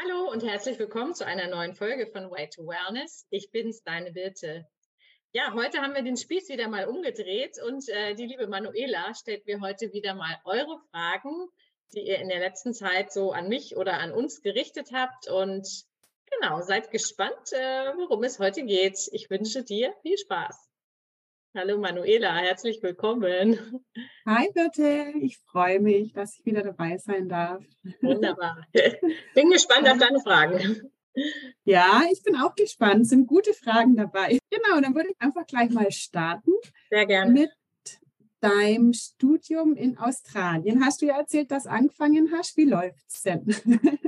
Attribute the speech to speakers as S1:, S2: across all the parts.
S1: Hallo und herzlich willkommen zu einer neuen Folge von Way to Wellness. Ich bin's, deine Birte. Ja, heute haben wir den Spieß wieder mal umgedreht und äh, die liebe Manuela stellt mir heute wieder mal eure Fragen, die ihr in der letzten Zeit so an mich oder an uns gerichtet habt. Und genau, seid gespannt, äh, worum es heute geht. Ich wünsche dir viel Spaß. Hallo Manuela, herzlich willkommen.
S2: Hi Birte, ich freue mich, dass ich wieder dabei sein darf.
S1: Wunderbar. Bin gespannt auf deine Fragen.
S2: Ja, ich bin auch gespannt. Es sind gute Fragen dabei. Genau, dann würde ich einfach gleich mal starten.
S1: Sehr gerne.
S2: Mit deinem Studium in Australien. Hast du ja erzählt, dass du angefangen hast. Wie läuft es denn?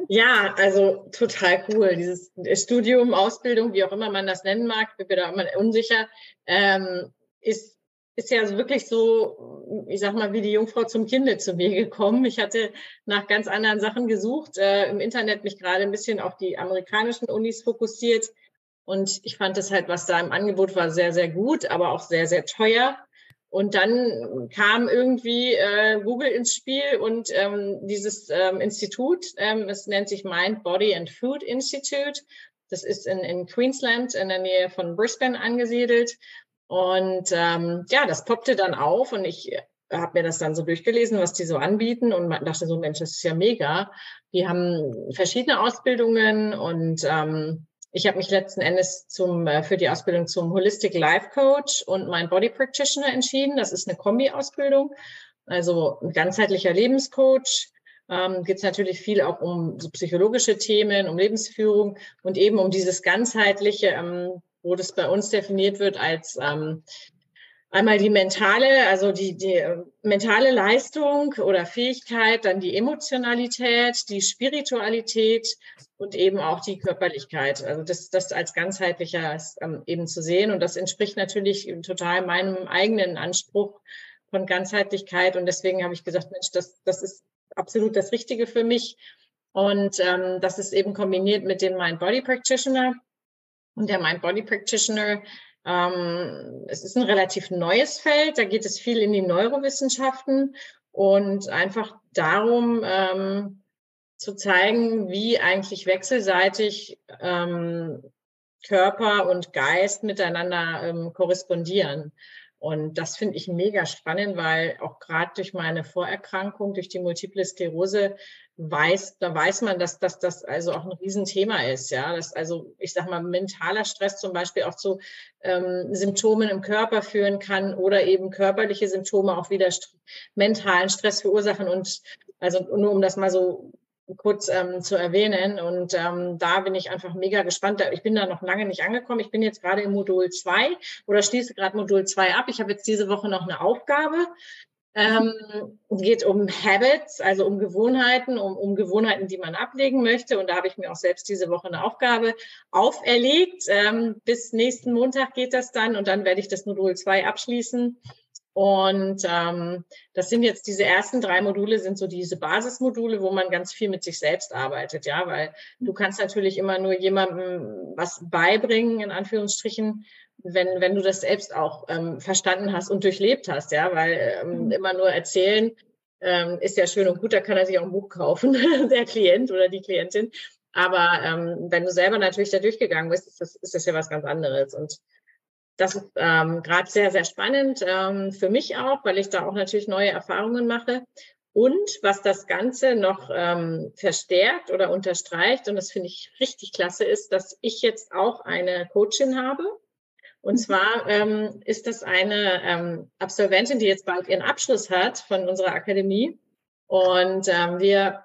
S1: Ja, also total cool. Dieses Studium, Ausbildung, wie auch immer man das nennen mag, ich bin da immer unsicher. Ähm, ist, ist ja wirklich so, ich sag mal, wie die Jungfrau zum Kinde zu mir gekommen. Ich hatte nach ganz anderen Sachen gesucht, äh, im Internet mich gerade ein bisschen auf die amerikanischen Unis fokussiert. Und ich fand das halt, was da im Angebot war, sehr, sehr gut, aber auch sehr, sehr teuer. Und dann kam irgendwie äh, Google ins Spiel und ähm, dieses ähm, Institut, ähm, es nennt sich Mind, Body and Food Institute. Das ist in, in Queensland in der Nähe von Brisbane angesiedelt. Und ähm, ja, das poppte dann auf und ich äh, habe mir das dann so durchgelesen, was die so anbieten und dachte so, Mensch, das ist ja mega. Die haben verschiedene Ausbildungen und ähm, ich habe mich letzten Endes zum, äh, für die Ausbildung zum Holistic Life Coach und mein Body Practitioner entschieden. Das ist eine Kombi-Ausbildung, also ein ganzheitlicher Lebenscoach. Ähm, geht es natürlich viel auch um so psychologische Themen, um Lebensführung und eben um dieses ganzheitliche, ähm, wo das bei uns definiert wird als ähm, einmal die mentale, also die, die äh, mentale Leistung oder Fähigkeit, dann die Emotionalität, die Spiritualität und eben auch die Körperlichkeit. Also das, das als ganzheitlicher ähm, eben zu sehen. Und das entspricht natürlich total meinem eigenen Anspruch von Ganzheitlichkeit. Und deswegen habe ich gesagt, Mensch, das, das ist absolut das Richtige für mich. Und ähm, das ist eben kombiniert mit dem Mind Body Practitioner und der Mind Body Practitioner. Ähm, es ist ein relativ neues Feld, da geht es viel in die Neurowissenschaften und einfach darum ähm, zu zeigen, wie eigentlich wechselseitig ähm, Körper und Geist miteinander ähm, korrespondieren. Und das finde ich mega spannend, weil auch gerade durch meine Vorerkrankung, durch die Multiple Sklerose, weiß, da weiß man, dass, dass das also auch ein Riesenthema ist. Ja, dass also, ich sag mal, mentaler Stress zum Beispiel auch zu ähm, Symptomen im Körper führen kann oder eben körperliche Symptome auch wieder st mentalen Stress verursachen. Und also nur um das mal so kurz ähm, zu erwähnen. Und ähm, da bin ich einfach mega gespannt. Ich bin da noch lange nicht angekommen. Ich bin jetzt gerade im Modul 2 oder schließe gerade Modul 2 ab. Ich habe jetzt diese Woche noch eine Aufgabe. Ähm, geht um Habits, also um Gewohnheiten, um, um Gewohnheiten, die man ablegen möchte. Und da habe ich mir auch selbst diese Woche eine Aufgabe auferlegt. Ähm, bis nächsten Montag geht das dann und dann werde ich das Modul 2 abschließen. Und ähm, das sind jetzt diese ersten drei Module, sind so diese Basismodule, wo man ganz viel mit sich selbst arbeitet, ja, weil du kannst natürlich immer nur jemandem was beibringen, in Anführungsstrichen, wenn, wenn du das selbst auch ähm, verstanden hast und durchlebt hast, ja, weil ähm, mhm. immer nur erzählen ähm, ist ja schön und gut, da kann er sich auch ein Buch kaufen, der Klient oder die Klientin. Aber ähm, wenn du selber natürlich da durchgegangen bist, ist das, ist das ja was ganz anderes. Und das ist ähm, gerade sehr, sehr spannend ähm, für mich auch, weil ich da auch natürlich neue Erfahrungen mache. Und was das Ganze noch ähm, verstärkt oder unterstreicht, und das finde ich richtig klasse, ist, dass ich jetzt auch eine Coachin habe. Und mhm. zwar ähm, ist das eine ähm, Absolventin, die jetzt bald ihren Abschluss hat von unserer Akademie. Und ähm, wir,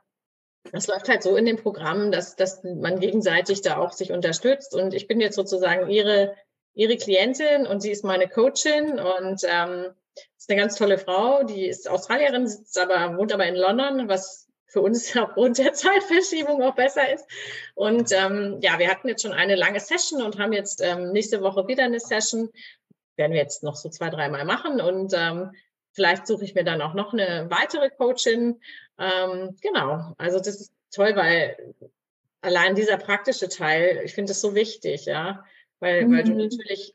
S1: das läuft halt so in dem Programm, dass, dass man gegenseitig da auch sich unterstützt. Und ich bin jetzt sozusagen ihre ihre Klientin und sie ist meine Coachin und ähm, ist eine ganz tolle Frau, die ist Australierin, sitzt aber, wohnt aber in London, was für uns aufgrund der Zeitverschiebung auch besser ist. Und ähm, ja, wir hatten jetzt schon eine lange Session und haben jetzt ähm, nächste Woche wieder eine Session. Werden wir jetzt noch so zwei, dreimal machen und ähm, vielleicht suche ich mir dann auch noch eine weitere Coachin. Ähm, genau, also das ist toll, weil allein dieser praktische Teil, ich finde das so wichtig, ja weil, mhm. weil du mhm. natürlich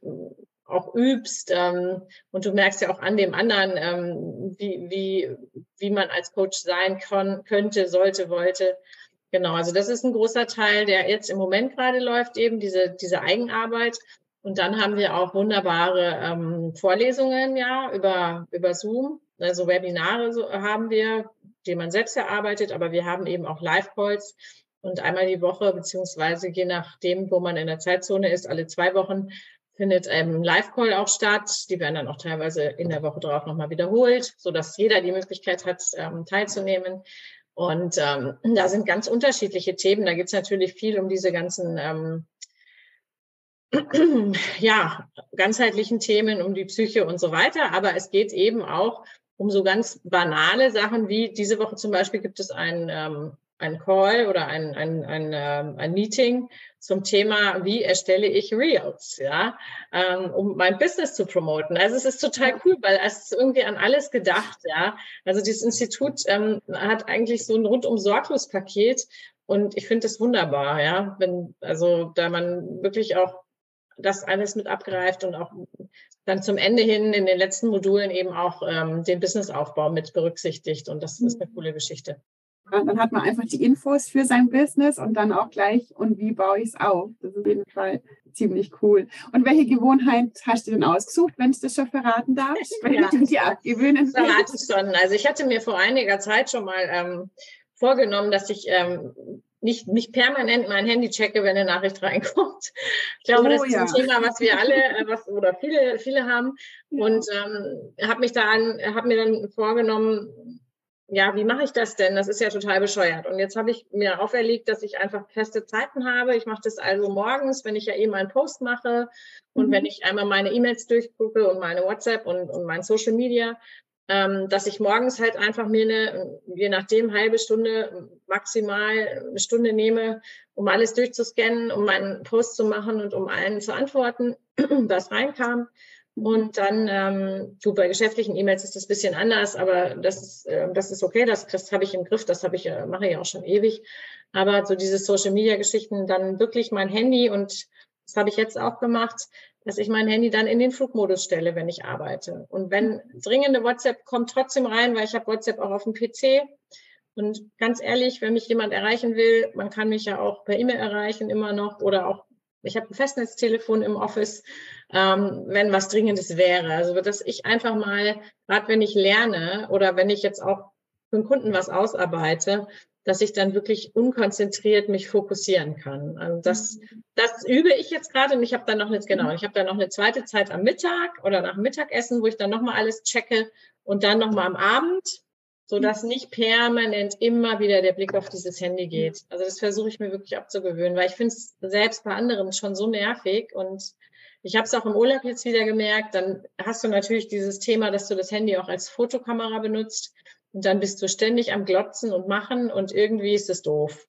S1: auch übst ähm, und du merkst ja auch an dem anderen, ähm, wie, wie, wie man als Coach sein kann, könnte, sollte, wollte. genau. Also das ist ein großer Teil, der jetzt im Moment gerade läuft, eben diese, diese Eigenarbeit. Und dann haben wir auch wunderbare ähm, Vorlesungen, ja, über, über Zoom. Also Webinare so, haben wir, die man selbst erarbeitet, aber wir haben eben auch Live-Calls und einmal die Woche, beziehungsweise je nachdem, wo man in der Zeitzone ist, alle zwei Wochen findet ein Live-Call auch statt. Die werden dann auch teilweise in der Woche drauf nochmal wiederholt, so dass jeder die Möglichkeit hat, ähm, teilzunehmen. Und ähm, da sind ganz unterschiedliche Themen. Da geht es natürlich viel um diese ganzen ähm, ja, ganzheitlichen Themen, um die Psyche und so weiter. Aber es geht eben auch um so ganz banale Sachen wie diese Woche zum Beispiel gibt es ein ähm, ein Call oder ein, ein, ein, ähm, ein Meeting zum Thema, wie erstelle ich Reels, ja, ähm, um mein Business zu promoten. Also es ist total cool, weil es ist irgendwie an alles gedacht, ja. Also dieses Institut ähm, hat eigentlich so ein rundum sorglos Paket und ich finde das wunderbar, ja, wenn, also da man wirklich auch das alles mit abgreift und auch dann zum Ende hin in den letzten Modulen eben auch ähm, den Businessaufbau mit berücksichtigt und das ist eine mhm. coole Geschichte.
S2: Dann hat man einfach die Infos für sein Business und dann auch gleich, und wie baue ich es auf. Das ist auf jeden Fall ziemlich cool. Und welche Gewohnheit hast du denn ausgesucht, wenn ich das schon verraten darf? Wenn ja,
S1: ich die abgewöhnen Verrate ich schon. Also ich hatte mir vor einiger Zeit schon mal ähm, vorgenommen, dass ich ähm, nicht, nicht permanent mein Handy checke, wenn eine Nachricht reinkommt. Ich glaube, oh, das ist ja. ein Thema, was wir alle, äh, was oder viele, viele haben. Ja. Und ähm, habe mich da an, habe mir dann vorgenommen, ja, wie mache ich das denn? Das ist ja total bescheuert. Und jetzt habe ich mir auferlegt, dass ich einfach feste Zeiten habe. Ich mache das also morgens, wenn ich ja eben einen Post mache und mhm. wenn ich einmal meine E-Mails durchgucke und meine WhatsApp und, und mein Social Media, ähm, dass ich morgens halt einfach mir eine, je nachdem, halbe Stunde, maximal eine Stunde nehme, um alles durchzuscannen, um meinen Post zu machen und um allen zu antworten, was reinkam. Und dann, ähm, du, bei geschäftlichen E-Mails ist das ein bisschen anders, aber das ist, äh, das ist okay, das, das habe ich im Griff, das habe ich, äh, mache ich auch schon ewig. Aber so diese Social Media Geschichten, dann wirklich mein Handy und das habe ich jetzt auch gemacht, dass ich mein Handy dann in den Flugmodus stelle, wenn ich arbeite. Und wenn dringende WhatsApp kommt trotzdem rein, weil ich habe WhatsApp auch auf dem PC. Und ganz ehrlich, wenn mich jemand erreichen will, man kann mich ja auch per E-Mail erreichen immer noch oder auch ich habe ein Festnetztelefon im Office, ähm, wenn was Dringendes wäre. Also dass ich einfach mal, gerade wenn ich lerne oder wenn ich jetzt auch für einen Kunden was ausarbeite, dass ich dann wirklich unkonzentriert mich fokussieren kann. Also das, das übe ich jetzt gerade und ich habe dann noch jetzt genau, ich habe dann noch eine zweite Zeit am Mittag oder nach Mittagessen, wo ich dann nochmal alles checke und dann nochmal am Abend so dass nicht permanent immer wieder der Blick auf dieses Handy geht. Also das versuche ich mir wirklich abzugewöhnen, weil ich finde es selbst bei anderen schon so nervig und ich habe es auch im Urlaub jetzt wieder gemerkt, dann hast du natürlich dieses Thema, dass du das Handy auch als Fotokamera benutzt und dann bist du ständig am Glotzen und machen und irgendwie ist es doof.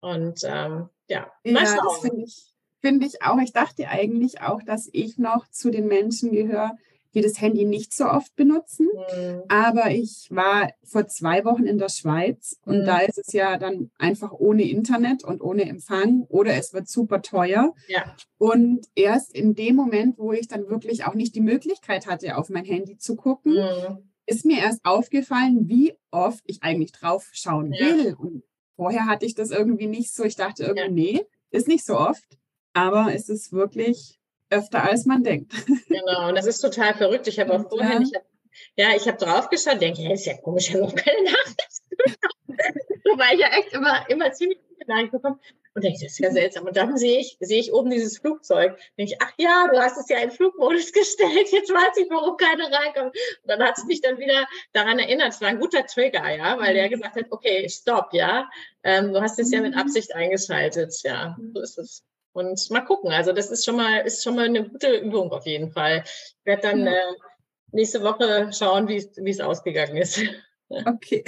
S1: Und ähm, ja,
S2: ja das finde ich, find ich auch. Ich dachte eigentlich auch, dass ich noch zu den Menschen gehöre, die das Handy nicht so oft benutzen. Mhm. Aber ich war vor zwei Wochen in der Schweiz und mhm. da ist es ja dann einfach ohne Internet und ohne Empfang oder es wird super teuer.
S1: Ja.
S2: Und erst in dem Moment, wo ich dann wirklich auch nicht die Möglichkeit hatte, auf mein Handy zu gucken, mhm. ist mir erst aufgefallen, wie oft ich eigentlich drauf schauen ja. will. Und vorher hatte ich das irgendwie nicht so. Ich dachte irgendwie, ja. nee, ist nicht so oft. Aber es ist wirklich öfter als man denkt.
S1: Genau, und das ist total verrückt. Ich habe auch vorhin, ich hab, ja, ich habe draufgeschaut, denke, ja, ist ja komisch, ich habe noch keine Nachricht. Wobei ich ja echt immer, immer ziemlich viele Nachrichten bekomme. Und denke, das ist ja seltsam. Und dann sehe ich, sehe ich oben dieses Flugzeug. Denke ich, ach ja, du hast es ja in Flugmodus gestellt. Jetzt weiß ich, warum keine reinkommt. Und dann hat es mich dann wieder daran erinnert. Es war ein guter Trigger, ja, weil der gesagt hat, okay, stopp, ja. Ähm, du hast es ja mit mhm. Absicht eingeschaltet. Ja, so ist es. Und mal gucken. Also das ist schon mal, ist schon mal eine gute Übung auf jeden Fall. Ich werde dann äh, nächste Woche schauen, wie es ausgegangen ist.
S2: Okay.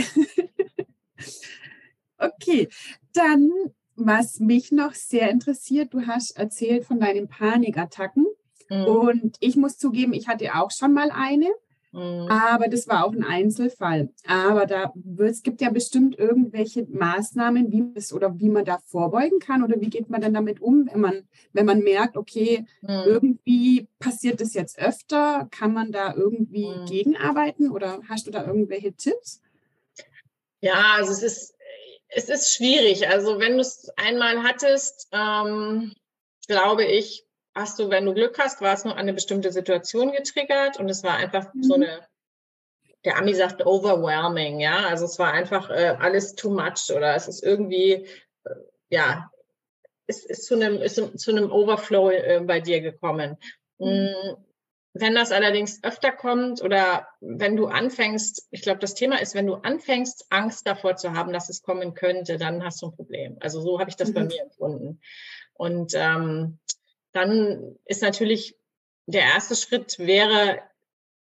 S2: okay, dann, was mich noch sehr interessiert, du hast erzählt von deinen Panikattacken. Mhm. Und ich muss zugeben, ich hatte auch schon mal eine. Mhm. Aber das war auch ein Einzelfall. Aber da es gibt ja bestimmt irgendwelche Maßnahmen, wie es oder wie man da vorbeugen kann oder wie geht man dann damit um, wenn man, wenn man merkt, okay, mhm. irgendwie passiert das jetzt öfter, kann man da irgendwie mhm. gegenarbeiten oder hast du da irgendwelche Tipps?
S1: Ja, also es ist es ist schwierig. Also wenn du es einmal hattest, ähm, glaube ich, hast du, wenn du Glück hast, war es noch eine bestimmte Situation getriggert und es war einfach mhm. so eine, der Ami sagt overwhelming, ja. Also es war einfach äh, alles too much oder es ist irgendwie, äh, ja, es ist zu einem, ist zu einem Overflow äh, bei dir gekommen. Mhm. Mm, wenn das allerdings öfter kommt oder wenn du anfängst, ich glaube, das Thema ist, wenn du anfängst, Angst davor zu haben, dass es kommen könnte, dann hast du ein Problem. Also so habe ich das mhm. bei mir empfunden. Und ähm, dann ist natürlich der erste Schritt wäre,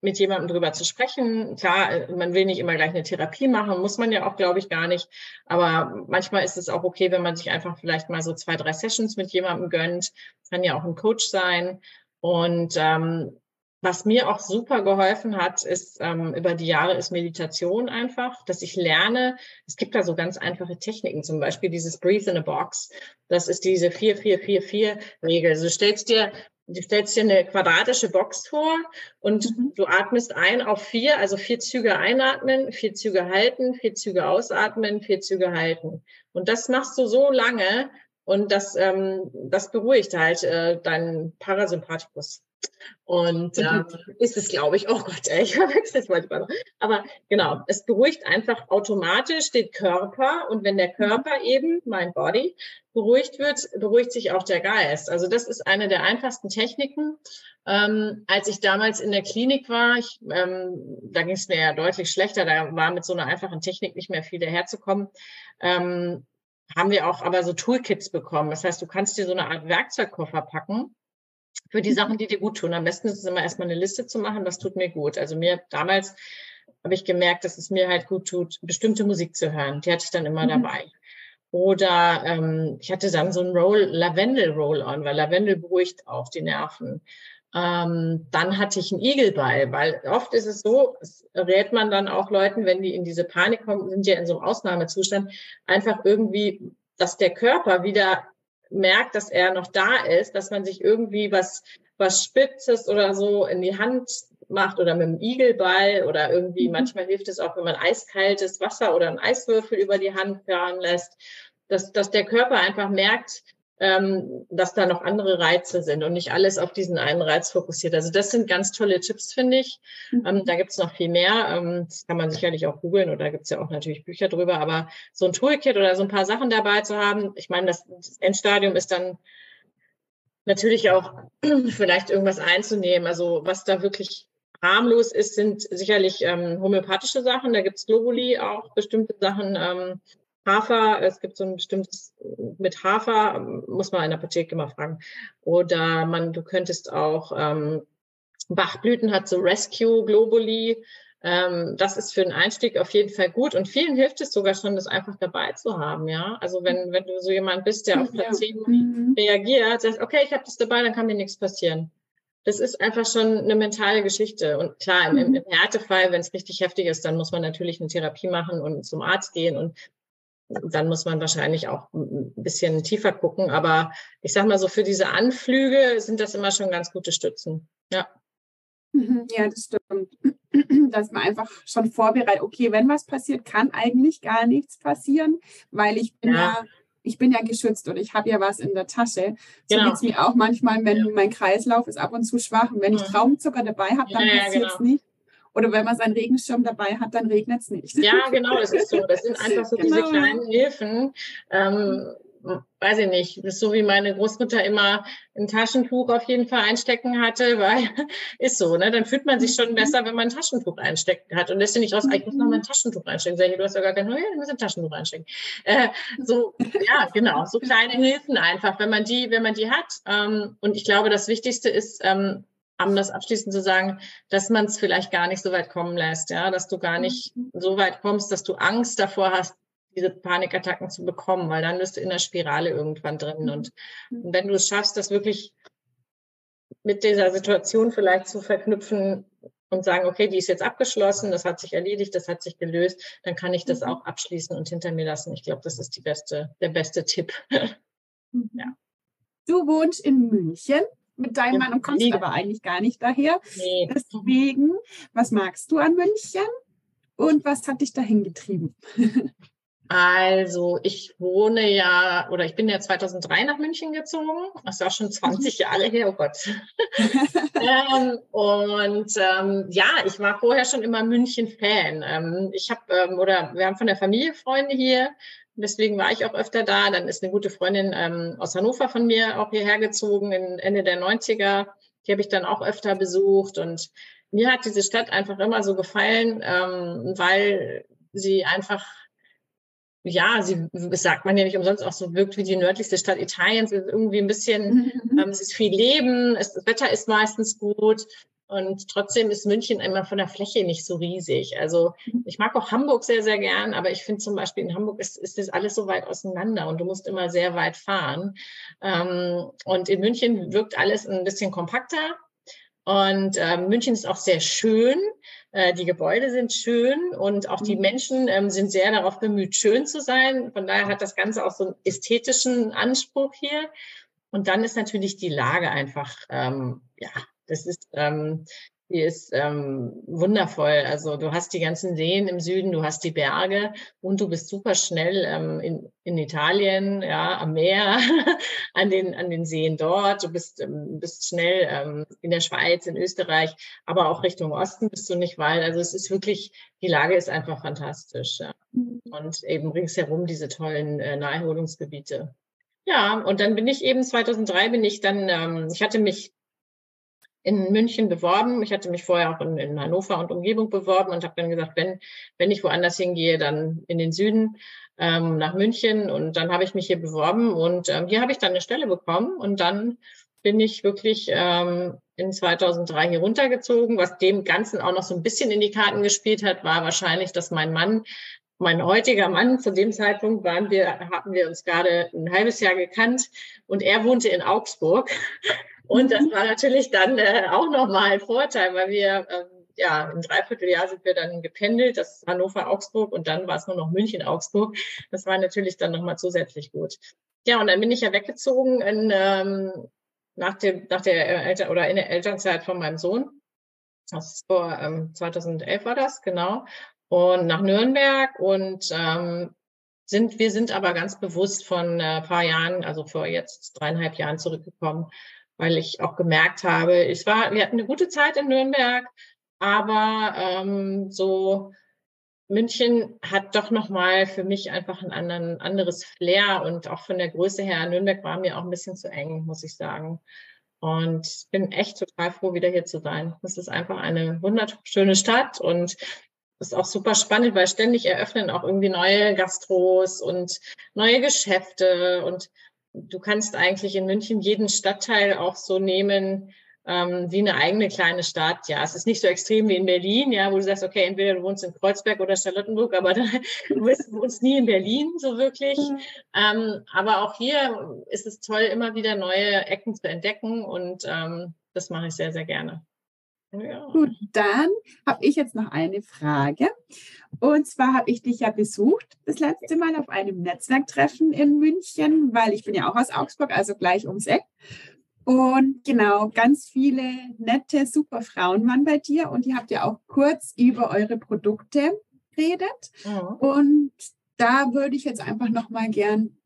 S1: mit jemandem drüber zu sprechen. Klar, äh, man will nicht immer gleich eine Therapie machen, muss man ja auch, glaube ich, gar nicht. Aber manchmal ist es auch okay, wenn man sich einfach vielleicht mal so zwei, drei Sessions mit jemandem gönnt. Kann ja auch ein Coach sein. Und ähm, was mir auch super geholfen hat, ist ähm, über die Jahre ist Meditation einfach, dass ich lerne. Es gibt da so ganz einfache Techniken, zum Beispiel dieses Breathe in a Box. Das ist diese 4-4-4-4-Regel. Also du stellst dir Du stellst dir eine quadratische Box vor und mhm. du atmest ein auf vier, also vier Züge einatmen, vier Züge halten, vier Züge ausatmen, vier Züge halten. Und das machst du so lange und das, ähm, das beruhigt halt äh, deinen Parasympathikus. Und ähm, ist es, glaube ich, oh Gott, ey, ich verwechsel es manchmal noch. Aber genau, es beruhigt einfach automatisch den Körper. Und wenn der mhm. Körper eben, mein Body, beruhigt wird, beruhigt sich auch der Geist. Also das ist eine der einfachsten Techniken. Ähm, als ich damals in der Klinik war, ich, ähm, da ging es mir ja deutlich schlechter, da war mit so einer einfachen Technik nicht mehr viel daherzukommen. Ähm, haben wir auch aber so Toolkits bekommen. Das heißt, du kannst dir so eine Art Werkzeugkoffer packen für die Sachen, die dir gut tun. Am besten ist es immer erstmal eine Liste zu machen, was tut mir gut. Also mir damals habe ich gemerkt, dass es mir halt gut tut, bestimmte Musik zu hören. Die hatte ich dann immer mhm. dabei. Oder ähm, ich hatte dann so ein Roll, Lavendel Roll-On, weil Lavendel beruhigt auch die Nerven. Ähm, dann hatte ich einen Igelball, weil oft ist es so, es rät man dann auch Leuten, wenn die in diese Panik kommen, sind ja in so einem Ausnahmezustand, einfach irgendwie, dass der Körper wieder merkt, dass er noch da ist, dass man sich irgendwie was, was Spitzes oder so in die Hand macht oder mit dem Igelball oder irgendwie, mhm. manchmal hilft es auch, wenn man eiskaltes Wasser oder einen Eiswürfel über die Hand fahren lässt, dass, dass der Körper einfach merkt, ähm, dass da noch andere Reize sind und nicht alles auf diesen einen Reiz fokussiert. Also das sind ganz tolle Tipps, finde ich. Mhm. Ähm, da gibt es noch viel mehr. Ähm, das kann man sicherlich auch googeln oder gibt es ja auch natürlich Bücher drüber. Aber so ein Toolkit oder so ein paar Sachen dabei zu haben, ich meine, das, das Endstadium ist dann natürlich auch vielleicht irgendwas einzunehmen. Also was da wirklich harmlos ist, sind sicherlich ähm, homöopathische Sachen. Da gibt es Globuli auch bestimmte Sachen. Ähm, Hafer, es gibt so ein bestimmtes mit Hafer, muss man in der Apotheke mal fragen. Oder man, du könntest auch ähm, Bachblüten hat so Rescue Globuli. Ähm, das ist für den Einstieg auf jeden Fall gut. Und vielen hilft es sogar schon, das einfach dabei zu haben, ja. Also wenn, wenn du so jemand bist, der auf Placebo ja. Mhm. reagiert, sagst, okay, ich habe das dabei, dann kann mir nichts passieren. Das ist einfach schon eine mentale Geschichte. Und klar, im, im mhm. Härtefall, wenn es richtig heftig ist, dann muss man natürlich eine Therapie machen und zum Arzt gehen und dann muss man wahrscheinlich auch ein bisschen tiefer gucken. Aber ich sage mal so, für diese Anflüge sind das immer schon ganz gute Stützen. Ja.
S2: Mhm, ja, das stimmt. Dass man einfach schon vorbereitet, okay, wenn was passiert, kann eigentlich gar nichts passieren, weil ich bin ja, ja ich bin ja geschützt und ich habe ja was in der Tasche. So genau. geht es mir auch manchmal, wenn ja. mein Kreislauf ist ab und zu schwach und wenn ich mhm. Traubenzucker dabei habe, dann ja, passiert es genau. nicht. Oder wenn man seinen Regenschirm dabei hat, dann regnet es nicht.
S1: Ja, genau, das ist so. Das sind einfach so genau. diese kleinen Hilfen. Ähm, weiß ich nicht, das ist so wie meine Großmutter immer ein Taschentuch auf jeden Fall einstecken hatte, weil ist so, ne? Dann fühlt man sich schon mhm. besser, wenn man ein Taschentuch einstecken hat. Und lässt du nicht raus, ich muss noch mal ein Taschentuch einstecken. Sag ich, du hast ja gar kein, ja, du musst ein Taschentuch einstecken. Äh, so, ja, genau, so kleine Hilfen einfach, wenn man die, wenn man die hat. Ähm, und ich glaube, das Wichtigste ist, ähm, um das abschließend zu sagen, dass man es vielleicht gar nicht so weit kommen lässt, ja, dass du gar nicht mhm. so weit kommst, dass du Angst davor hast, diese Panikattacken zu bekommen, weil dann bist du in der Spirale irgendwann drin. Und, mhm. und wenn du es schaffst, das wirklich mit dieser Situation vielleicht zu verknüpfen und sagen, okay, die ist jetzt abgeschlossen, das hat sich erledigt, das hat sich gelöst, dann kann ich das mhm. auch abschließen und hinter mir lassen. Ich glaube, das ist die beste, der beste Tipp.
S2: ja. Du wohnst in München mit deinem Mann und kommst aber eigentlich gar nicht daher. Nee. Deswegen, was magst du an München und was hat dich dahin getrieben?
S1: Also ich wohne ja, oder ich bin ja 2003 nach München gezogen. Das ist auch schon 20 Jahre her, oh Gott. ähm, und ähm, ja, ich war vorher schon immer München-Fan. Ähm, ich habe, ähm, oder wir haben von der Familie Freunde hier. Deswegen war ich auch öfter da. Dann ist eine gute Freundin ähm, aus Hannover von mir auch hierher gezogen in Ende der 90er. Die habe ich dann auch öfter besucht. Und mir hat diese Stadt einfach immer so gefallen, ähm, weil sie einfach ja, sie, das sagt man ja nicht umsonst auch so, wirkt wie die nördlichste Stadt Italiens. Es ist irgendwie ein bisschen, mhm. ähm, es ist viel Leben, es, das Wetter ist meistens gut. Und trotzdem ist München immer von der Fläche nicht so riesig. Also mhm. ich mag auch Hamburg sehr, sehr gern, aber ich finde zum Beispiel in Hamburg ist, ist das alles so weit auseinander und du musst immer sehr weit fahren. Ähm, und in München wirkt alles ein bisschen kompakter. Und ähm, München ist auch sehr schön. Äh, die Gebäude sind schön und auch die mhm. Menschen ähm, sind sehr darauf bemüht, schön zu sein. Von daher hat das Ganze auch so einen ästhetischen Anspruch hier. Und dann ist natürlich die Lage einfach, ähm, ja, das ist, ähm, die ist ähm, wundervoll. Also du hast die ganzen Seen im Süden, du hast die Berge und du bist super schnell ähm, in, in Italien, ja, am Meer, an den, an den Seen dort. Du bist, ähm, bist schnell ähm, in der Schweiz, in Österreich, aber auch Richtung Osten bist du nicht weit. Also es ist wirklich, die Lage ist einfach fantastisch. Ja. Mhm. Und eben ringsherum diese tollen äh, Naherholungsgebiete. Ja, und dann bin ich eben 2003 bin ich dann, ähm, ich hatte mich in München beworben. Ich hatte mich vorher auch in, in Hannover und Umgebung beworben und habe dann gesagt, wenn, wenn ich woanders hingehe, dann in den Süden ähm, nach München. Und dann habe ich mich hier beworben und ähm, hier habe ich dann eine Stelle bekommen und dann bin ich wirklich ähm, in 2003 hier runtergezogen. Was dem Ganzen auch noch so ein bisschen in die Karten gespielt hat, war wahrscheinlich, dass mein Mann mein heutiger Mann, zu dem Zeitpunkt waren wir, hatten wir uns gerade ein halbes Jahr gekannt und er wohnte in Augsburg. Und das war natürlich dann äh, auch nochmal ein Vorteil, weil wir, ähm, ja, im Dreivierteljahr sind wir dann gependelt, das ist Hannover-Augsburg und dann war es nur noch München-Augsburg. Das war natürlich dann nochmal zusätzlich gut. Ja, und dann bin ich ja weggezogen in, ähm, nach, dem, nach der Eltern oder in der Elternzeit von meinem Sohn. Das ist vor ähm, 2011 war das, genau. Und nach Nürnberg und ähm, sind, wir sind aber ganz bewusst von äh, paar Jahren, also vor jetzt dreieinhalb Jahren zurückgekommen, weil ich auch gemerkt habe, ich war, wir hatten eine gute Zeit in Nürnberg, aber ähm, so München hat doch nochmal für mich einfach ein anderen, anderes Flair und auch von der Größe her, Nürnberg war mir auch ein bisschen zu eng, muss ich sagen. Und bin echt total froh, wieder hier zu sein. Das ist einfach eine wunderschöne Stadt und ist auch super spannend, weil ständig eröffnen auch irgendwie neue Gastros und neue Geschäfte und du kannst eigentlich in München jeden Stadtteil auch so nehmen, ähm, wie eine eigene kleine Stadt. Ja, es ist nicht so extrem wie in Berlin, ja, wo du sagst, okay, entweder du wohnst in Kreuzberg oder Charlottenburg, aber dann, du wohnst nie in Berlin so wirklich. Mhm. Ähm, aber auch hier ist es toll, immer wieder neue Ecken zu entdecken und ähm, das mache ich sehr, sehr gerne.
S2: Ja. Gut, dann habe ich jetzt noch eine Frage. Und zwar habe ich dich ja besucht das letzte Mal auf einem Netzwerktreffen in München, weil ich bin ja auch aus Augsburg, also gleich ums Eck. Und genau, ganz viele nette, super Frauen waren bei dir und ihr habt ja auch kurz über eure Produkte geredet. Mhm. Und da würde ich jetzt einfach noch mal gern,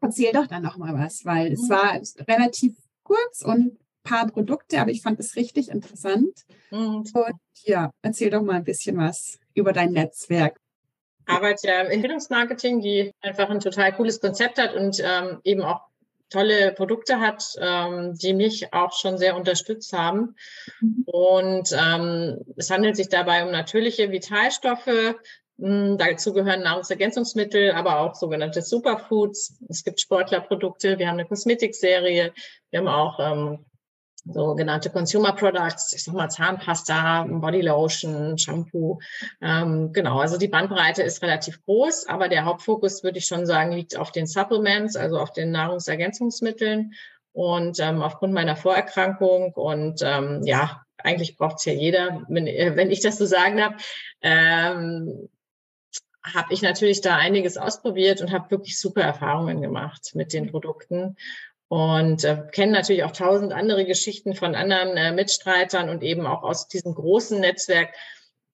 S2: erzähl doch dann noch mal was, weil mhm. es war relativ kurz und paar Produkte, aber ich fand es richtig interessant. Mhm. Und ja, erzähl doch mal ein bisschen was über dein Netzwerk.
S1: Ich arbeite ja im Bildungsmarketing, die einfach ein total cooles Konzept hat und ähm, eben auch tolle Produkte hat, ähm, die mich auch schon sehr unterstützt haben. Mhm. Und ähm, es handelt sich dabei um natürliche Vitalstoffe. Hm, dazu gehören Nahrungsergänzungsmittel, aber auch sogenannte Superfoods. Es gibt Sportlerprodukte. Wir haben eine Kosmetikserie. Wir haben auch ähm, sogenannte Consumer Products, ich sag mal Zahnpasta, Bodylotion, Shampoo. Ähm, genau, also die Bandbreite ist relativ groß, aber der Hauptfokus, würde ich schon sagen, liegt auf den Supplements, also auf den Nahrungsergänzungsmitteln. Und ähm, aufgrund meiner Vorerkrankung und ähm, ja, eigentlich braucht es ja jeder, wenn, äh, wenn ich das so sagen darf, ähm, habe ich natürlich da einiges ausprobiert und habe wirklich super Erfahrungen gemacht mit den Produkten und äh, kennen natürlich auch tausend andere Geschichten von anderen äh, Mitstreitern und eben auch aus diesem großen Netzwerk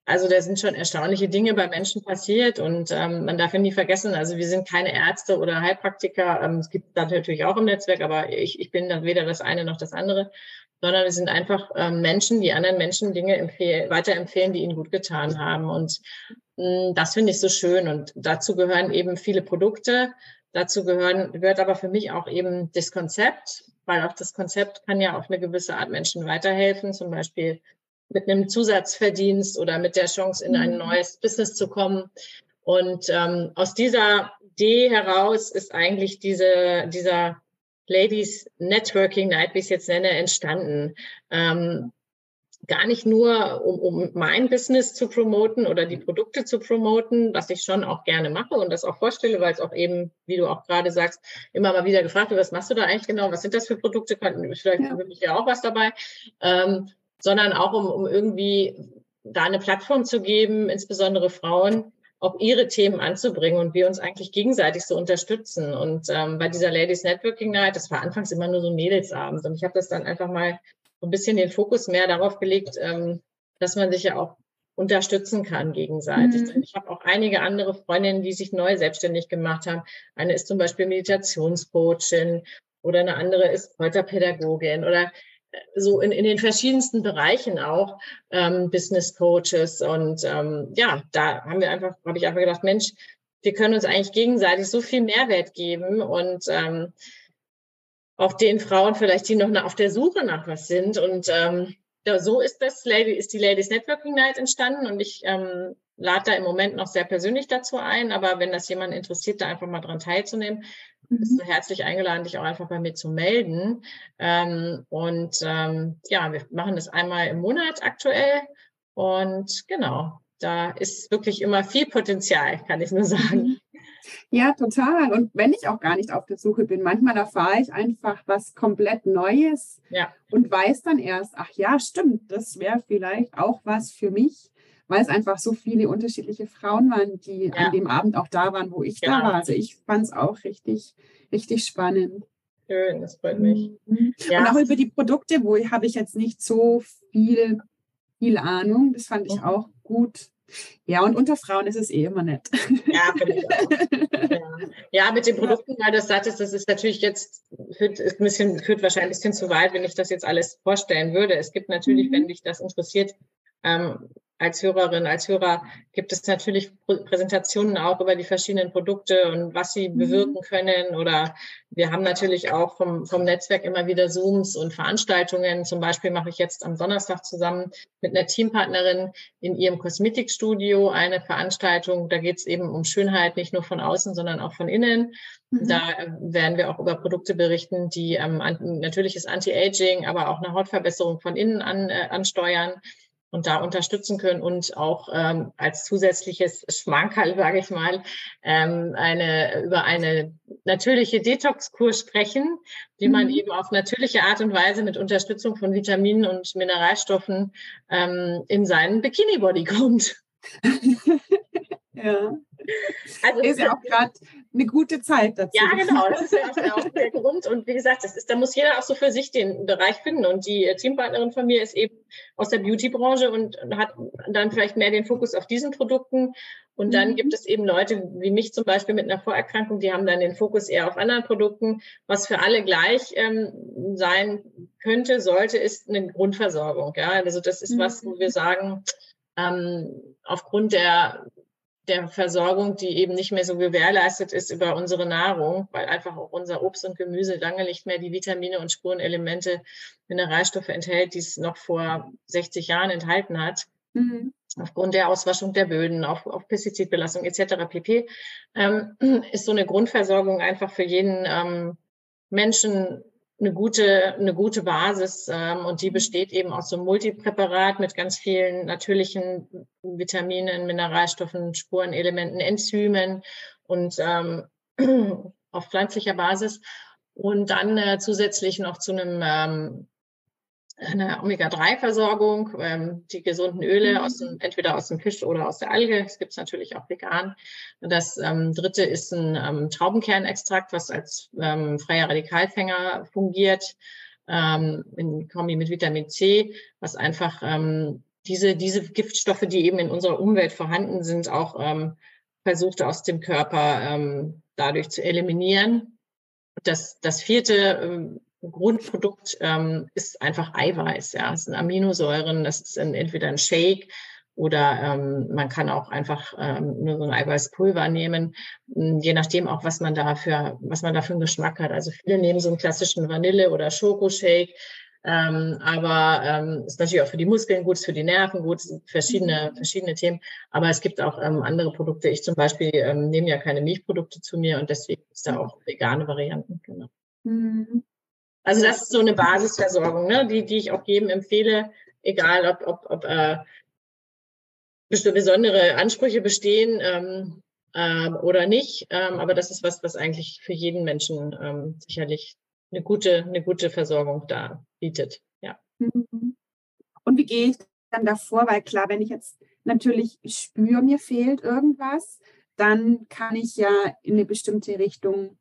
S1: also da sind schon erstaunliche Dinge bei Menschen passiert und ähm, man darf ja nie vergessen, also wir sind keine Ärzte oder Heilpraktiker. Ähm, es gibt das natürlich auch im Netzwerk, aber ich, ich bin dann weder das eine noch das andere, sondern wir sind einfach ähm, Menschen, die anderen Menschen Dinge empfehlen, weiterempfehlen, die ihnen gut getan haben. Und mh, mm, das finde ich so schön. Und dazu gehören eben viele Produkte. Dazu gehören, gehört aber für mich auch eben das Konzept, weil auch das Konzept kann ja auf eine gewisse Art Menschen weiterhelfen, zum Beispiel mit einem Zusatzverdienst oder mit der Chance, in ein mhm. neues Business zu kommen. Und ähm, aus dieser Idee heraus ist eigentlich diese, dieser Ladies Networking Night, wie ich es jetzt nenne, entstanden. Ähm, gar nicht nur, um, um mein Business zu promoten oder die Produkte zu promoten, was ich schon auch gerne mache und das auch vorstelle, weil es auch eben, wie du auch gerade sagst, immer mal wieder gefragt wird, was machst du da eigentlich genau? Was sind das für Produkte? Vielleicht ja. wirklich ja auch was dabei. Ähm, sondern auch um, um irgendwie da eine Plattform zu geben, insbesondere Frauen, auch ihre Themen anzubringen und wir uns eigentlich gegenseitig so unterstützen. Und ähm, bei dieser Ladies Networking Night, das war anfangs immer nur so ein Mädelsabend und ich habe das dann einfach mal so ein bisschen den Fokus mehr darauf gelegt, ähm, dass man sich ja auch unterstützen kann gegenseitig. Mhm. Ich habe auch einige andere Freundinnen, die sich neu selbstständig gemacht haben. Eine ist zum Beispiel Meditationscoachin oder eine andere ist Kräuterpädagogin oder so in, in den verschiedensten Bereichen auch ähm, Business Coaches und ähm, ja, da haben wir einfach, habe ich einfach gedacht, Mensch, wir können uns eigentlich gegenseitig so viel Mehrwert geben und ähm, auch den Frauen vielleicht, die noch auf der Suche nach was sind und ähm, so ist das Lady, ist die Ladies Networking Night entstanden und ich ähm, lade da im Moment noch sehr persönlich dazu ein, aber wenn das jemand interessiert, da einfach mal dran teilzunehmen, bist du mhm. herzlich eingeladen, dich auch einfach bei mir zu melden. Ähm, und ähm, ja, wir machen das einmal im Monat aktuell. Und genau, da ist wirklich immer viel Potenzial, kann ich nur sagen.
S2: Ja, total. Und wenn ich auch gar nicht auf der Suche bin, manchmal erfahre ich einfach was komplett Neues ja. und weiß dann erst, ach ja, stimmt, das wäre vielleicht auch was für mich weil es einfach so viele unterschiedliche Frauen waren, die ja. an dem Abend auch da waren, wo ich genau. da war. Also ich fand es auch richtig, richtig spannend.
S1: Schön, das freut mich.
S2: Mhm. Ja. Und auch über die Produkte, wo habe ich jetzt nicht so viel, viel Ahnung. Das fand ich mhm. auch gut. Ja, und unter Frauen ist es eh immer nett.
S1: Ja, finde ich auch. Ja. ja, mit den Produkten, weil das sagtest, das ist natürlich jetzt, führt, ein bisschen, führt wahrscheinlich ein bisschen zu weit, wenn ich das jetzt alles vorstellen würde. Es gibt natürlich, mhm. wenn dich das interessiert, ähm, als Hörerin, als Hörer gibt es natürlich Präsentationen auch über die verschiedenen Produkte und was sie mhm. bewirken können. Oder wir haben natürlich auch vom, vom Netzwerk immer wieder Zooms und Veranstaltungen. Zum Beispiel mache ich jetzt am Donnerstag zusammen mit einer Teampartnerin in ihrem Kosmetikstudio eine Veranstaltung. Da geht es eben um Schönheit, nicht nur von außen, sondern auch von innen. Mhm. Da werden wir auch über Produkte berichten, die ähm, natürliches Anti-Aging, aber auch eine Hautverbesserung von innen an, äh, ansteuern und da unterstützen können und auch ähm, als zusätzliches Schmankerl, sage ich mal, ähm, eine, über eine natürliche Detox-Kur sprechen, wie mhm. man eben auf natürliche Art und Weise mit Unterstützung von Vitaminen und Mineralstoffen ähm, in seinen Bikini-Body kommt.
S2: ja. Also ist ja auch gerade eine gute Zeit dazu.
S1: Ja, genau, das ist ja auch der Grund. Und wie gesagt, das ist, da muss jeder auch so für sich den Bereich finden. Und die Teampartnerin von mir ist eben aus der Beauty-Branche und hat dann vielleicht mehr den Fokus auf diesen Produkten. Und dann mhm. gibt es eben Leute wie mich zum Beispiel mit einer Vorerkrankung, die haben dann den Fokus eher auf anderen Produkten. Was für alle gleich ähm, sein könnte, sollte, ist eine Grundversorgung. Ja, also das ist was, wo wir mhm. sagen, ähm, aufgrund der der Versorgung, die eben nicht mehr so gewährleistet ist über unsere Nahrung, weil einfach auch unser Obst und Gemüse lange nicht mehr die Vitamine und Spurenelemente, Mineralstoffe enthält, die es noch vor 60 Jahren enthalten hat. Mhm. Aufgrund der Auswaschung der Böden, auf, auf Pestizidbelastung etc. pp. Ähm, ist so eine Grundversorgung einfach für jeden ähm, Menschen eine gute, eine gute Basis ähm, und die besteht eben aus so einem Multipräparat mit ganz vielen natürlichen Vitaminen, Mineralstoffen, Spurenelementen, Enzymen und ähm, auf pflanzlicher Basis. Und dann äh, zusätzlich noch zu einem ähm, eine Omega-3-Versorgung, ähm, die gesunden Öle mhm. aus dem, entweder aus dem Fisch oder aus der Alge. Das gibt es natürlich auch vegan. Das ähm, dritte ist ein ähm, Traubenkernextrakt, was als ähm, freier Radikalfänger fungiert, ähm, in Kombi mit Vitamin C, was einfach ähm, diese, diese Giftstoffe, die eben in unserer Umwelt vorhanden sind, auch ähm, versucht aus dem Körper ähm, dadurch zu eliminieren. Das, das vierte ähm, Grundprodukt ähm, ist einfach Eiweiß. Ja, es sind Aminosäuren. Das ist ein, entweder ein Shake oder ähm, man kann auch einfach ähm, nur so ein Eiweißpulver nehmen, hm, je nachdem auch, was man da für, was man da für einen Geschmack hat. Also viele nehmen so einen klassischen Vanille- oder Schokoshake. Ähm, aber ähm, ist natürlich auch für die Muskeln gut, ist für die Nerven gut, verschiedene, verschiedene Themen. Aber es gibt auch ähm, andere Produkte. Ich zum Beispiel ähm, nehme ja keine Milchprodukte zu mir und deswegen ist da auch vegane Varianten. Genau. Mhm. Also das ist so eine Basisversorgung, ne, die, die ich auch jedem empfehle, egal ob, ob, ob äh, besondere Ansprüche bestehen ähm, äh, oder nicht. Ähm, aber das ist was, was eigentlich für jeden Menschen ähm, sicherlich eine gute, eine gute Versorgung da bietet. Ja. Mhm.
S2: Und wie gehe ich dann davor? Weil klar, wenn ich jetzt natürlich spüre, mir fehlt irgendwas, dann kann ich ja in eine bestimmte Richtung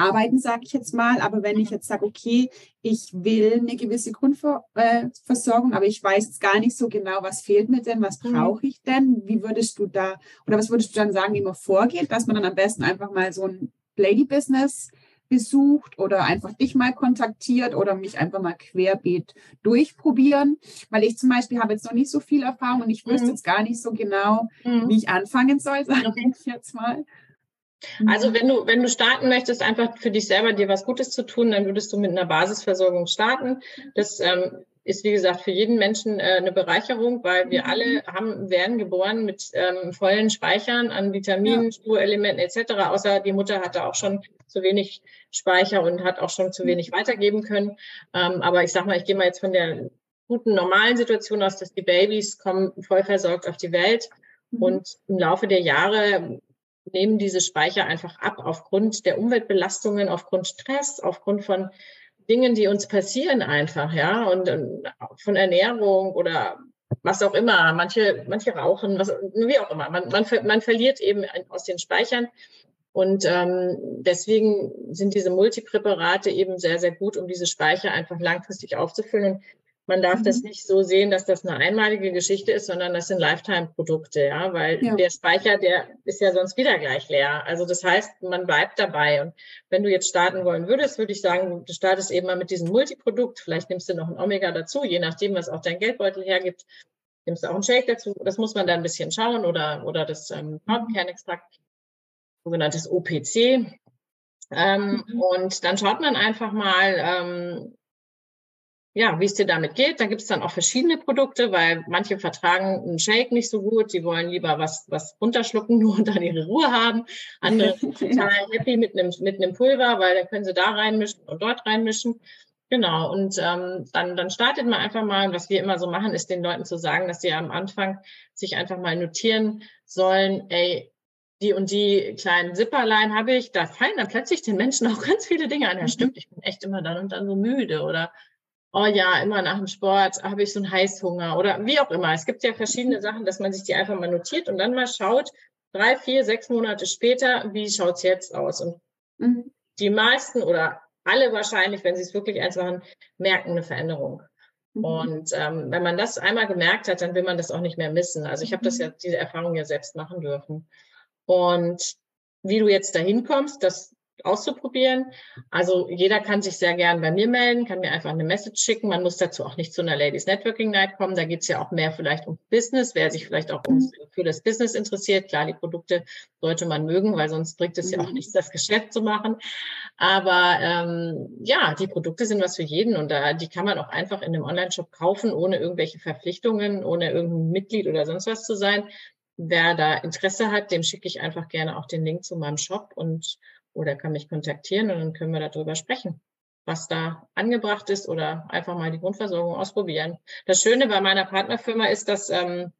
S2: arbeiten, sage ich jetzt mal. Aber wenn ich jetzt sage, okay, ich will eine gewisse Grundversorgung, aber ich weiß jetzt gar nicht so genau, was fehlt mir denn, was mhm. brauche ich denn? Wie würdest du da, oder was würdest du dann sagen, wie man vorgeht, dass man dann am besten einfach mal so ein Lady-Business besucht oder einfach dich mal kontaktiert oder mich einfach mal querbeet durchprobieren, weil ich zum Beispiel habe jetzt noch nicht so viel Erfahrung und ich wüsste mhm. jetzt gar nicht so genau, mhm. wie ich anfangen soll, sage ich jetzt mal.
S1: Also mhm. wenn du, wenn du starten möchtest, einfach für dich selber dir was Gutes zu tun, dann würdest du mit einer Basisversorgung starten. Das ähm, ist, wie gesagt, für jeden Menschen äh, eine Bereicherung, weil wir alle mhm. haben, werden geboren mit ähm, vollen Speichern an Vitaminen, ja. Spurelementen etc., außer die Mutter hatte auch schon zu wenig Speicher und hat auch schon zu mhm. wenig weitergeben können. Ähm, aber ich sag mal, ich gehe mal jetzt von der guten, normalen Situation aus, dass die Babys kommen voll versorgt auf die Welt. Und im Laufe der Jahre nehmen diese Speicher einfach ab aufgrund der Umweltbelastungen, aufgrund Stress, aufgrund von Dingen, die uns passieren einfach, ja, und, und von Ernährung oder was auch immer. Manche, manche rauchen, was, wie auch immer. Man, man, man verliert eben aus den Speichern. Und ähm, deswegen sind diese Multipräparate eben sehr, sehr gut, um diese Speicher einfach langfristig aufzufüllen. Und man darf mhm. das nicht so sehen, dass das eine einmalige Geschichte ist, sondern das sind Lifetime-Produkte, ja, weil ja. der Speicher, der ist ja sonst wieder gleich leer. Also das heißt, man bleibt dabei. Und wenn du jetzt starten wollen würdest, würde ich sagen, du startest eben mal mit diesem Multiprodukt. Vielleicht nimmst du noch ein Omega dazu, je nachdem, was auch dein Geldbeutel hergibt. Nimmst du auch einen Shake dazu. Das muss man dann ein bisschen schauen oder, oder das ähm, Palmkernextrakt, sogenanntes OPC. Ähm, mhm. Und dann schaut man einfach mal, ähm, ja, wie es dir damit geht. Da gibt es dann auch verschiedene Produkte, weil manche vertragen einen Shake nicht so gut. Die wollen lieber was, was runterschlucken nur und dann ihre Ruhe haben. Andere sind total happy mit einem, mit einem Pulver, weil dann können sie da reinmischen und dort reinmischen. Genau. Und ähm, dann, dann startet man einfach mal. Was wir immer so machen, ist den Leuten zu sagen, dass sie am Anfang sich einfach mal notieren sollen, ey, die und die kleinen Zipperlein habe ich, da fallen dann plötzlich den Menschen auch ganz viele Dinge an. Ja, stimmt, ich bin echt immer dann und dann so müde oder oh ja, immer nach dem Sport habe ich so einen Heißhunger oder wie auch immer. Es gibt ja verschiedene Sachen, dass man sich die einfach mal notiert und dann mal schaut, drei, vier, sechs Monate später, wie schaut's jetzt aus? Und mhm. die meisten oder alle wahrscheinlich, wenn sie es wirklich eins machen, merken eine Veränderung. Mhm. Und ähm, wenn man das einmal gemerkt hat, dann will man das auch nicht mehr missen. Also ich habe das mhm. ja, diese Erfahrung ja selbst machen dürfen. Und wie du jetzt dahin kommst, das auszuprobieren. Also jeder kann sich sehr gern bei mir melden, kann mir einfach eine Message schicken. Man muss dazu auch nicht zu einer Ladies Networking Night kommen. Da geht es ja auch mehr vielleicht um Business, wer sich vielleicht auch um, für das Business interessiert. Klar, die Produkte sollte man mögen, weil sonst bringt es ja auch mhm. nichts, das Geschäft zu machen. Aber ähm, ja, die Produkte sind was für jeden und da, die kann man auch einfach in einem Online-Shop kaufen, ohne irgendwelche Verpflichtungen, ohne irgendein Mitglied oder sonst was zu sein. Wer da Interesse hat, dem schicke ich einfach gerne auch den Link zu meinem Shop und oder kann mich kontaktieren und dann können wir darüber sprechen, was da angebracht ist oder einfach mal die Grundversorgung ausprobieren. Das Schöne bei meiner Partnerfirma ist, dass ähm,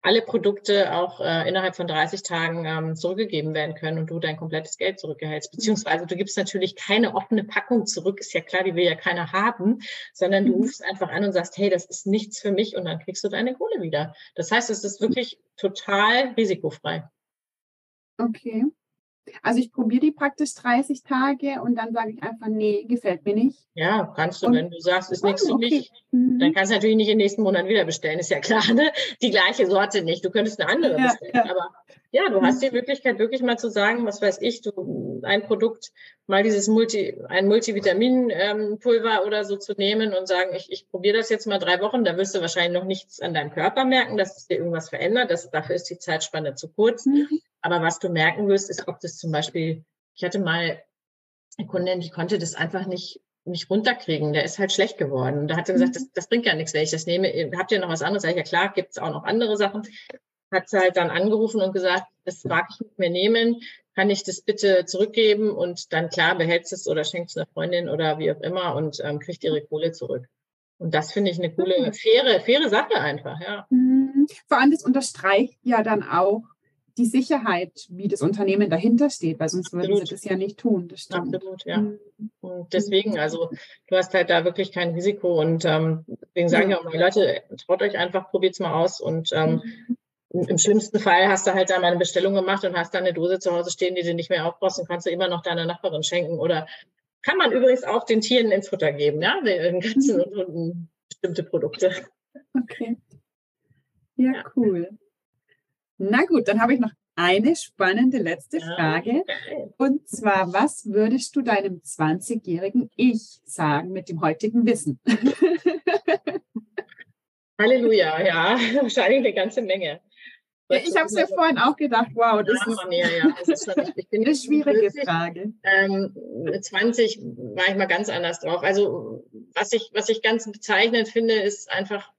S1: alle Produkte auch äh, innerhalb von 30 Tagen ähm, zurückgegeben werden können und du dein komplettes Geld zurückerhältst. Beziehungsweise du gibst natürlich keine offene Packung zurück, ist ja klar, die will ja keiner haben, sondern du mhm. rufst einfach an und sagst, hey, das ist nichts für mich und dann kriegst du deine Kohle wieder. Das heißt, es ist wirklich total risikofrei.
S2: Okay. Also ich probiere die praktisch 30 Tage und dann sage ich einfach, nee, gefällt mir nicht.
S1: Ja, kannst du, und, wenn du sagst, ist nichts für okay. mich, mhm. dann kannst du natürlich nicht in den nächsten Monaten wieder bestellen, ist ja klar, ne? Die gleiche Sorte nicht. Du könntest eine andere ja, bestellen, ja. aber ja, du hast die Möglichkeit, wirklich mal zu sagen, was weiß ich, du ein Produkt, mal dieses Multi, ein Multivitaminpulver ähm, oder so zu nehmen und sagen, ich, ich probiere das jetzt mal drei Wochen, da wirst du wahrscheinlich noch nichts an deinem Körper merken, dass es dir irgendwas verändert. Das, dafür ist die Zeitspanne zu kurz. Mhm. Aber was du merken wirst, ist, ob das zum Beispiel, ich hatte mal eine Kundin, die konnte das einfach nicht nicht runterkriegen. Der ist halt schlecht geworden. Da hat er gesagt, mhm. das, das bringt ja nichts, wenn ich das nehme. Habt ihr noch was anderes? Sag ich, ja klar, gibt es auch noch andere Sachen hat sie halt dann angerufen und gesagt, das mag ich nicht mehr nehmen, kann ich das bitte zurückgeben und dann klar behältst es oder schenkst es einer Freundin oder wie auch immer und ähm, kriegt ihre Kohle zurück. Und das finde ich eine coole, mhm. faire, faire Sache einfach, ja.
S2: Mhm. Vor allem das unterstreicht ja dann auch die Sicherheit, wie das Unternehmen dahinter steht, weil sonst Absolut. würden sie das ja nicht tun. Das
S1: stimmt. Absolut, ja. Mhm. Und deswegen, also du hast halt da wirklich kein Risiko und ähm, deswegen sage ja. ich auch mal, Leute, traut euch einfach, probiert es mal aus und ähm, mhm im schlimmsten Fall hast du halt da mal eine Bestellung gemacht und hast dann eine Dose zu Hause stehen, die du nicht mehr aufbrauchst und kannst du immer noch deiner Nachbarin schenken. Oder kann man übrigens auch den Tieren ins Futter geben, ja, den Katzen mhm. und Hunden bestimmte Produkte.
S2: Okay. Ja, ja, cool. Na gut, dann habe ich noch eine spannende letzte Frage. Okay. Und zwar, was würdest du deinem 20-jährigen Ich sagen mit dem heutigen Wissen?
S1: Halleluja, ja, wahrscheinlich eine ganze Menge.
S2: Ich habe es mir vorhin auch gedacht, wow, das ja, ist,
S1: ja, ja. Das ist schon, ich bin
S2: eine schwierige 40, Frage.
S1: Ähm, 20 war ich mal ganz anders drauf. Also was ich, was ich ganz bezeichnend finde, ist einfach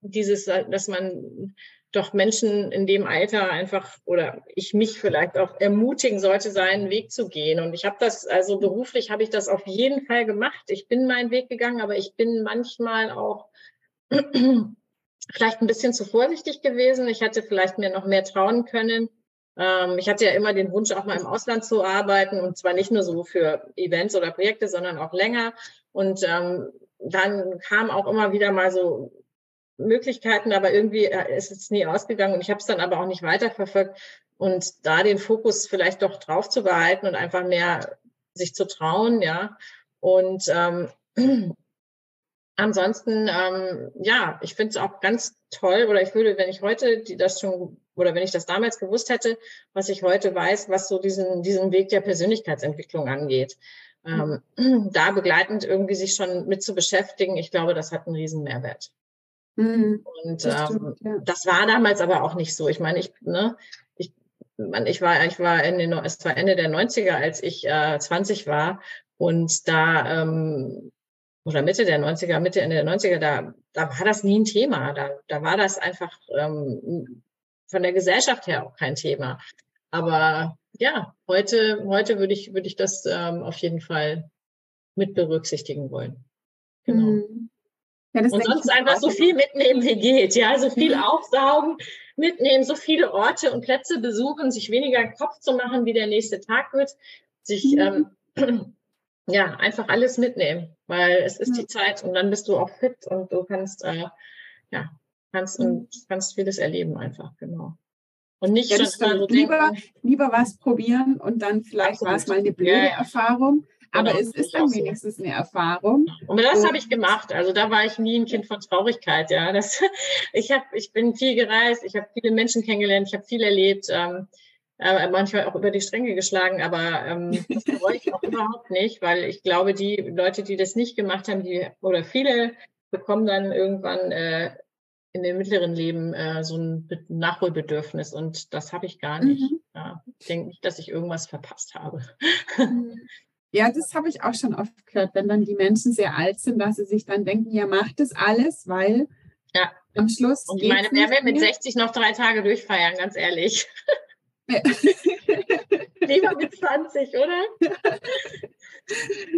S1: dieses, dass man doch Menschen in dem Alter einfach oder ich mich vielleicht auch ermutigen sollte, seinen Weg zu gehen. Und ich habe das, also beruflich habe ich das auf jeden Fall gemacht. Ich bin meinen Weg gegangen, aber ich bin manchmal auch vielleicht ein bisschen zu vorsichtig gewesen. Ich hätte vielleicht mir noch mehr trauen können. Ähm, ich hatte ja immer den Wunsch, auch mal im Ausland zu arbeiten und zwar nicht nur so für Events oder Projekte, sondern auch länger. Und ähm, dann kam auch immer wieder mal so Möglichkeiten, aber irgendwie äh, ist es nie ausgegangen und ich habe es dann aber auch nicht weiterverfolgt und da den Fokus vielleicht doch drauf zu behalten und einfach mehr sich zu trauen, ja. Und ähm, Ansonsten, ähm, ja, ich finde es auch ganz toll oder ich würde, wenn ich heute die das schon oder wenn ich das damals gewusst hätte, was ich heute weiß, was so diesen, diesen Weg der Persönlichkeitsentwicklung angeht, ähm, da begleitend irgendwie sich schon mit zu beschäftigen, ich glaube, das hat einen riesen Mehrwert. Mhm. Und das, ähm, ja. das war damals aber auch nicht so. Ich meine, ich, ne, ich, man, ich war, ich war in den, es war Ende der 90er, als ich äh, 20 war. Und da ähm, oder Mitte der 90er, Mitte, Ende der 90er, da, da war das nie ein Thema. Da, da war das einfach ähm, von der Gesellschaft her auch kein Thema. Aber ja, heute, heute würde ich, würde ich das ähm, auf jeden Fall mit berücksichtigen wollen. Genau. Mhm. Ja, und sonst einfach so viel mitnehmen, wie geht. Ja, so viel mhm. aufsaugen, mitnehmen, so viele Orte und Plätze besuchen, sich weniger Kopf zu machen, wie der nächste Tag wird, sich mhm. ähm, ja, einfach alles mitnehmen, weil es ist ja. die Zeit und dann bist du auch fit und du kannst, äh, ja, kannst und mhm. kannst vieles erleben einfach, genau.
S2: Und nicht ja, schon lieber, lieber was probieren und dann vielleicht war es mal eine blöde ja, Erfahrung, aber es ist dann wenigstens eine Erfahrung.
S1: Und das habe ich gemacht. Also da war ich nie ein Kind von Traurigkeit. Ja, das, ich habe, ich bin viel gereist, ich habe viele Menschen kennengelernt, ich habe viel erlebt. Ähm, äh, manchmal auch über die Stränge geschlagen, aber ähm, das bereue ich auch überhaupt nicht, weil ich glaube, die Leute, die das nicht gemacht haben, die oder viele bekommen dann irgendwann äh, in dem mittleren Leben äh, so ein Nachholbedürfnis und das habe ich gar nicht. Mhm. Ja, ich denke nicht, dass ich irgendwas verpasst habe.
S2: Mhm. Ja, das habe ich auch schon oft gehört, wenn dann die Menschen sehr alt sind, dass sie sich dann denken, ja, macht das alles, weil ja. am Schluss.
S1: Und ich meine, wer will mit 60 noch drei Tage durchfeiern, ganz ehrlich. Lieber mit 20, oder?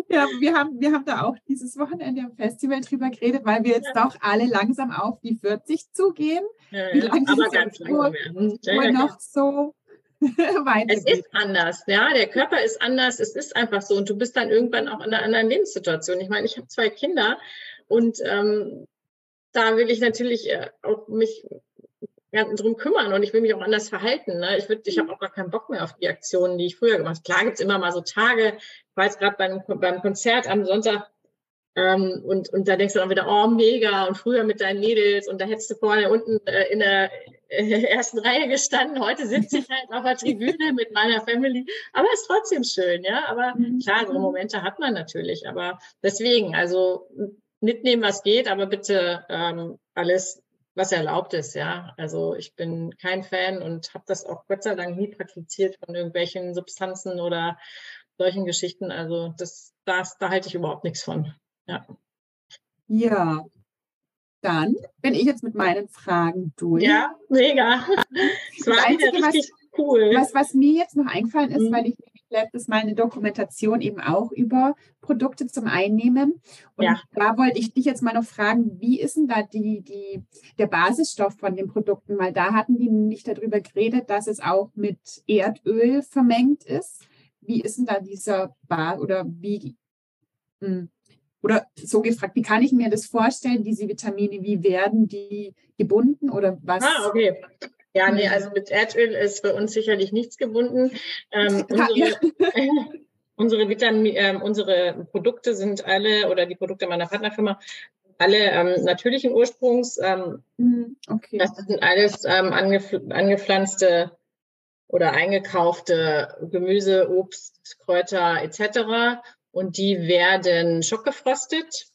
S2: Ja, wir haben, wir haben da auch dieses Wochenende am Festival drüber geredet, weil wir jetzt ja. doch alle langsam auf die 40 zugehen.
S1: Ja, Wie lange aber ganz
S2: langsam wohl noch so
S1: es ist anders, ja. Der Körper ist anders, es ist einfach so. Und du bist dann irgendwann auch in einer anderen Lebenssituation. Ich meine, ich habe zwei Kinder und ähm, da will ich natürlich äh, auch mich drum kümmern und ich will mich auch anders verhalten. Ne? Ich, würd, ich habe auch gar keinen Bock mehr auf die Aktionen, die ich früher gemacht habe. Klar gibt's immer mal so Tage, ich war jetzt gerade beim, beim Konzert am Sonntag ähm, und, und da denkst du dann wieder, oh, mega, und früher mit deinen Mädels und da hättest du vorne unten äh, in der äh, ersten Reihe gestanden. Heute sitze ich halt auf der Tribüne mit meiner Family, aber ist trotzdem schön, ja. Aber mhm. klar, so Momente hat man natürlich. Aber deswegen, also mitnehmen, was geht, aber bitte ähm, alles was erlaubt ist, ja. Also ich bin kein Fan und habe das auch Gott sei Dank nie praktiziert von irgendwelchen Substanzen oder solchen Geschichten. Also das, das da halte ich überhaupt nichts von. Ja.
S2: Ja. Dann bin ich jetzt mit meinen Fragen durch.
S1: Ja, mega.
S2: Das war das Einzige, richtig was, cool. Was, was mir jetzt noch eingefallen ist, mhm. weil ich ist meine Dokumentation eben auch über Produkte zum Einnehmen. Und ja. da wollte ich dich jetzt mal noch fragen, wie ist denn da die, die, der Basisstoff von den Produkten? Weil da hatten die nicht darüber geredet, dass es auch mit Erdöl vermengt ist. Wie ist denn da dieser Bar oder wie, hm, oder so gefragt, wie kann ich mir das vorstellen, diese Vitamine, wie werden die gebunden oder was?
S1: Ah, okay. Ja, nee, also mit Erdöl ist bei uns sicherlich nichts gebunden. Ähm, unsere, unsere, Vitamin, äh, unsere Produkte sind alle oder die Produkte meiner Partnerfirma alle ähm, natürlichen Ursprungs. Ähm, mhm, okay. Das sind alles ähm, angepf angepflanzte oder eingekaufte Gemüse, Obst, Kräuter etc. Und die werden schockgefrostet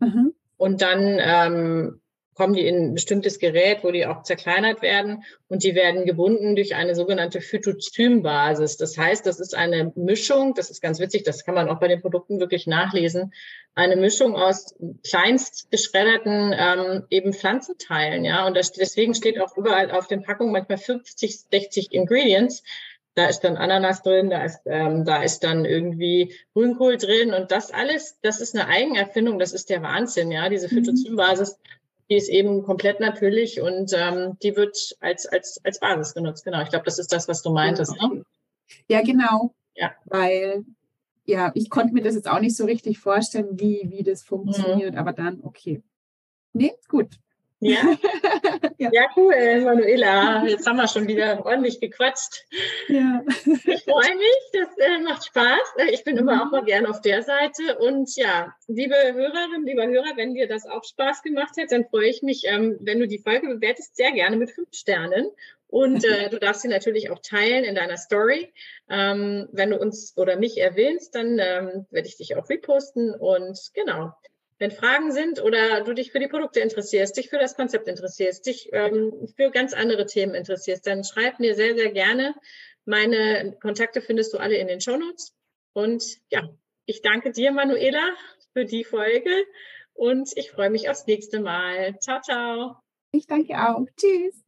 S1: mhm. und dann ähm, kommen die in ein bestimmtes Gerät, wo die auch zerkleinert werden und die werden gebunden durch eine sogenannte Phytozymbasis. Das heißt, das ist eine Mischung, das ist ganz witzig, das kann man auch bei den Produkten wirklich nachlesen, eine Mischung aus kleinst geschredderten ähm, eben Pflanzenteilen, ja. Und das, deswegen steht auch überall auf den Packungen manchmal 50, 60 Ingredients. Da ist dann Ananas drin, da ist, ähm, da ist dann irgendwie Grünkohl drin und das alles, das ist eine Eigenerfindung, das ist der Wahnsinn, ja, diese mhm. Phytozymbasis. Mhm die ist eben komplett natürlich und ähm, die wird als, als, als Basis genutzt. Genau, ich glaube, das ist das, was du meintest. Ne?
S2: Ja, genau. Ja. Weil, ja, ich konnte mir das jetzt auch nicht so richtig vorstellen, wie, wie das funktioniert, mhm. aber dann, okay. Nee, gut.
S1: Ja. ja. ja. cool, Manuela. Jetzt haben wir schon wieder ordentlich gequatscht. Ja. Ich freue mich, das äh, macht Spaß. Äh, ich bin immer auch mal gern auf der Seite. Und ja, liebe Hörerinnen, lieber Hörer, wenn dir das auch Spaß gemacht hat, dann freue ich mich, ähm, wenn du die Folge bewertest, sehr gerne mit fünf Sternen. Und äh, du darfst sie natürlich auch teilen in deiner Story. Ähm, wenn du uns oder mich erwähnst, dann ähm, werde ich dich auch reposten. Und genau. Wenn Fragen sind oder du dich für die Produkte interessierst, dich für das Konzept interessierst, dich ähm, für ganz andere Themen interessierst, dann schreib mir sehr, sehr gerne. Meine Kontakte findest du alle in den Show Notes. Und ja, ich danke dir, Manuela, für die Folge und ich freue mich aufs nächste Mal. Ciao, ciao.
S2: Ich danke auch. Tschüss.